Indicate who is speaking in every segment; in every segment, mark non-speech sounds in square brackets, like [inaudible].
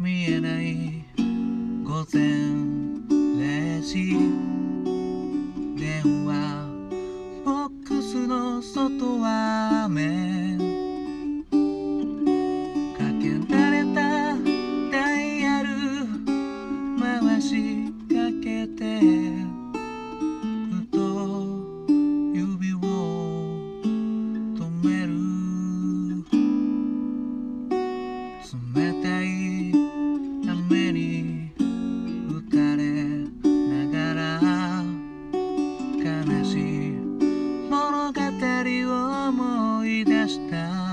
Speaker 1: 見えない午前0時物語を思い出した。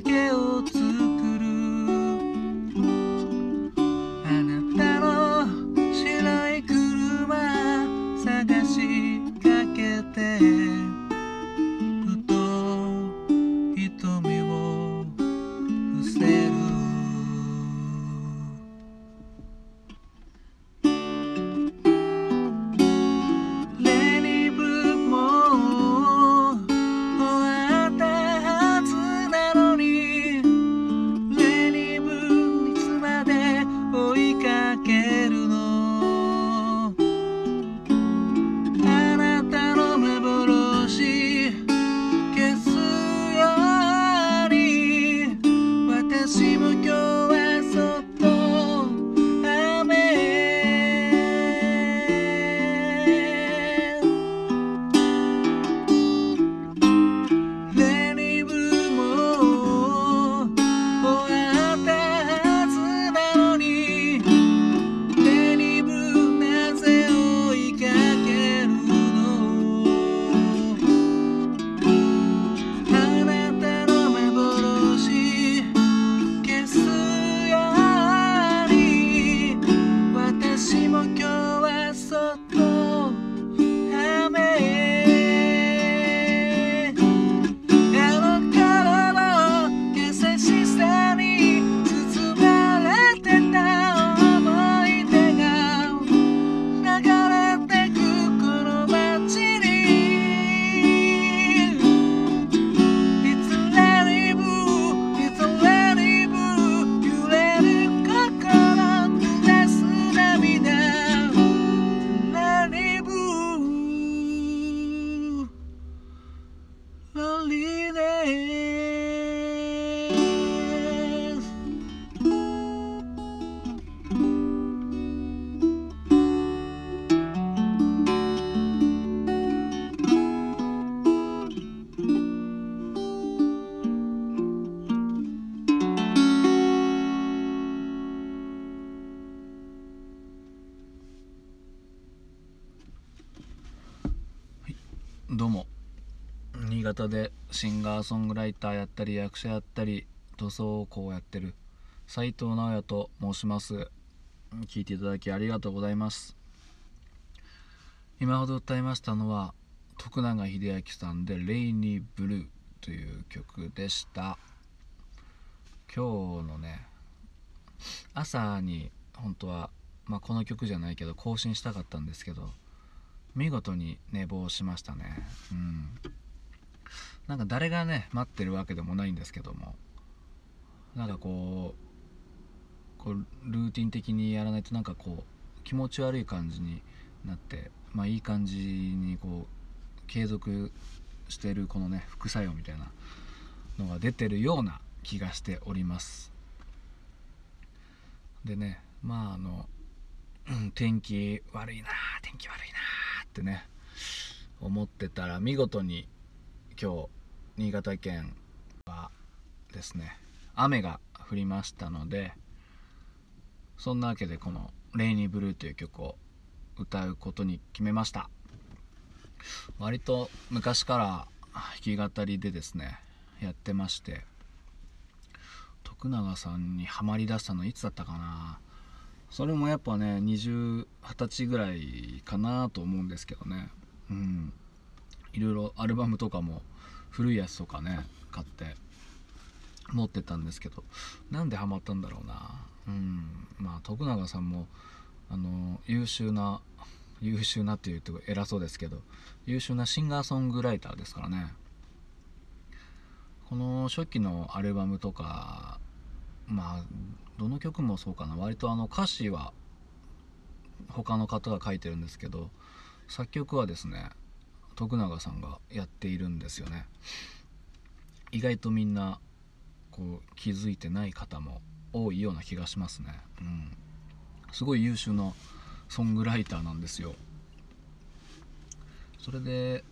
Speaker 1: que eu que 平でシンガーソングライターやったり役者やったり塗装工をやってる斉藤直也と申します。聞いていただきありがとうございます。今ほど歌いましたのは徳永英明さんで「レイニーブルー」という曲でした。今日のね朝に本当は、まあ、この曲じゃないけど更新したかったんですけど見事に寝坊しましたね。うん。なんか誰がね待ってるわけでもないんですけども。なんかこうこうルーティン的にやらないとなんかこう気持ち悪い感じになってまあいい感じにこう継続してるこのね副作用みたいなのが出てるような気がしております。でねまああの [clears throat] 天気悪いな天気悪いなってね思ってたら見事に今日新潟県はですね雨が降りましたのでそんなわけでこの「レイニーブルー」という曲を歌うことに決めました。割と昔から弾き語りでですねやってまして徳永さんにはまりだしたのいつだったかな。それもやっぱね2020歳ぐらいかなと思うんですけどね。うん。いろいろアルバムとかも古いやつとかね買って持ってたんですけどなんでハマったんだろうな。うん。まあ徳永さんもあの優秀な優秀なっていうと偉そうですけど優秀なシンガーソングライターですからね。この初期のアルバムとかまあどの曲もそうかな。割とあの歌詞は他の方が書いてるんですけど作曲はですね徳永さんがやっているんですよね。意外とみんなこう気づいてない方も多いような気がしますね。うん。すごい優秀なソングライターなんですよ。それで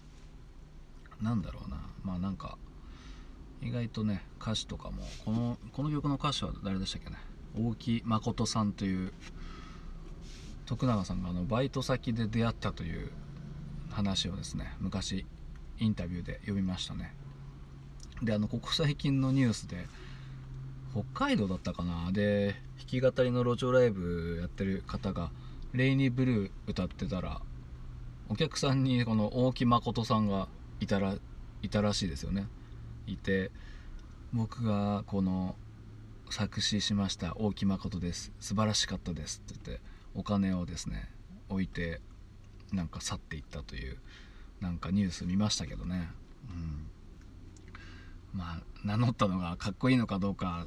Speaker 1: [clears throat] なんだろうな。まあなんか意外とね歌詞とかもこのこの曲の歌詞は誰でしたっけね。大木誠さんという徳永さんがあのバイト先で出会ったという話をですね昔インタビューで読みましたね。であのここ最近のニュースで北海道だったかな。で弾き語りの路上ライブやってる方が「レイニーブルー」歌ってたらお客さんにこの大木誠さんがいたらいたらしいですよね。いて僕がこの作詞しました大木誠です。素晴らしかったです。って言ってお金をですね置いてなんか去っていったというなんかニュース見ましたけどね、うん、まあ名乗ったのがかっこいいのかどうか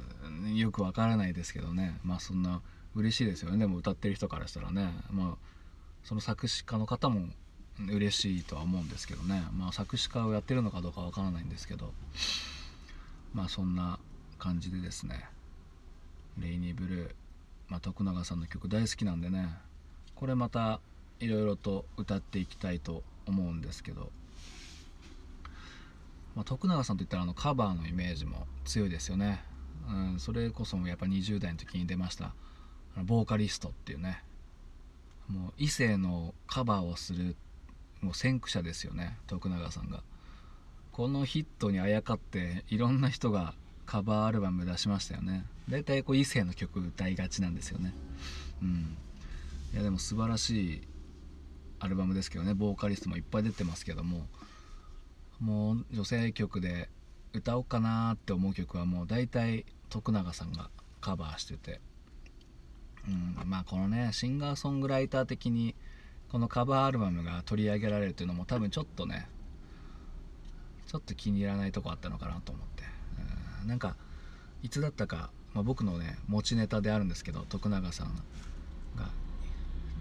Speaker 1: よくわからないですけどね。まあそんな嬉しいですよね。でも歌ってる人からしたらね。まあその作詞家の方も嬉しいとは思うんですけどね。まあ作詞家をやってるのかどうかわからないんですけど。まあそんな感じでですね「レイニーブルー」まあ、徳永さんの曲大好きなんでね。これまたいろいろと歌っていきたいと思うんですけど、まあ、徳永さんといったらあのカバーのイメージも強いですよね、うん、それこそもやっぱ20代の時に出ましたボーカリストっていうね。もう異性のカバーをするもう先駆者ですよね徳永さんが。このヒットにあやかっていろんな人がカバーアルバム出しましたよね。大体こう異性の曲歌いがちなんですよね。うん。いやでも素晴らしいアルバムですけどねボーカリストもいっぱい出てますけどももう女性曲で歌おうかなって思う曲はもう大体徳永さんがカバーしてて、うん、まあこのねシンガーソングライター的にこのカバーアルバムが取り上げられるというのも多分ちょっとねちょっと気に入らないとこあったのかなと思って、うん、なんかいつだったか、まあ、僕のね持ちネタであるんですけど徳永さんが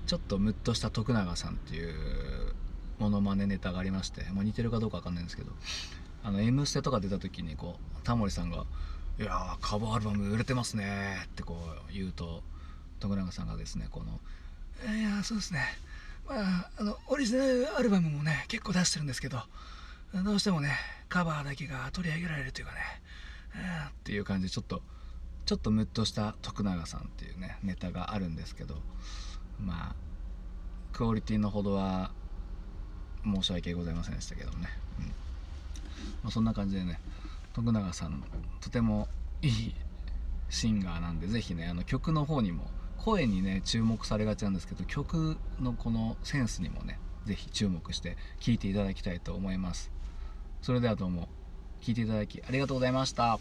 Speaker 1: ちょっとムッとした徳永さんっていうモノマネネタがありまして、まあ、似てるかどうか分かんないんですけど「あの M ステ」とか出た時にこうタモリさんが「いやカバーアルバム売れてますね」ってこう言うと徳永さんがですねこの「いやそうですね。まああのオリジナルアルバムもね結構出してるんですけどどうしてもねカバーだけが取り上げられるというかね、っていう感じでちょっとちょっとムッとした徳永さんっていうねネタがあるんですけどまあクオリティのほどは申し訳ございませんでしたけどね、うん。まあ、そんな感じでね徳永さんとてもいいシンガーなんで是非ねあの曲の方にも声にね注目されがちなんですけど曲のこのセンスにもね是非注目して聴いていただきたいと思います。それではどうも聴いていただきありがとうございました。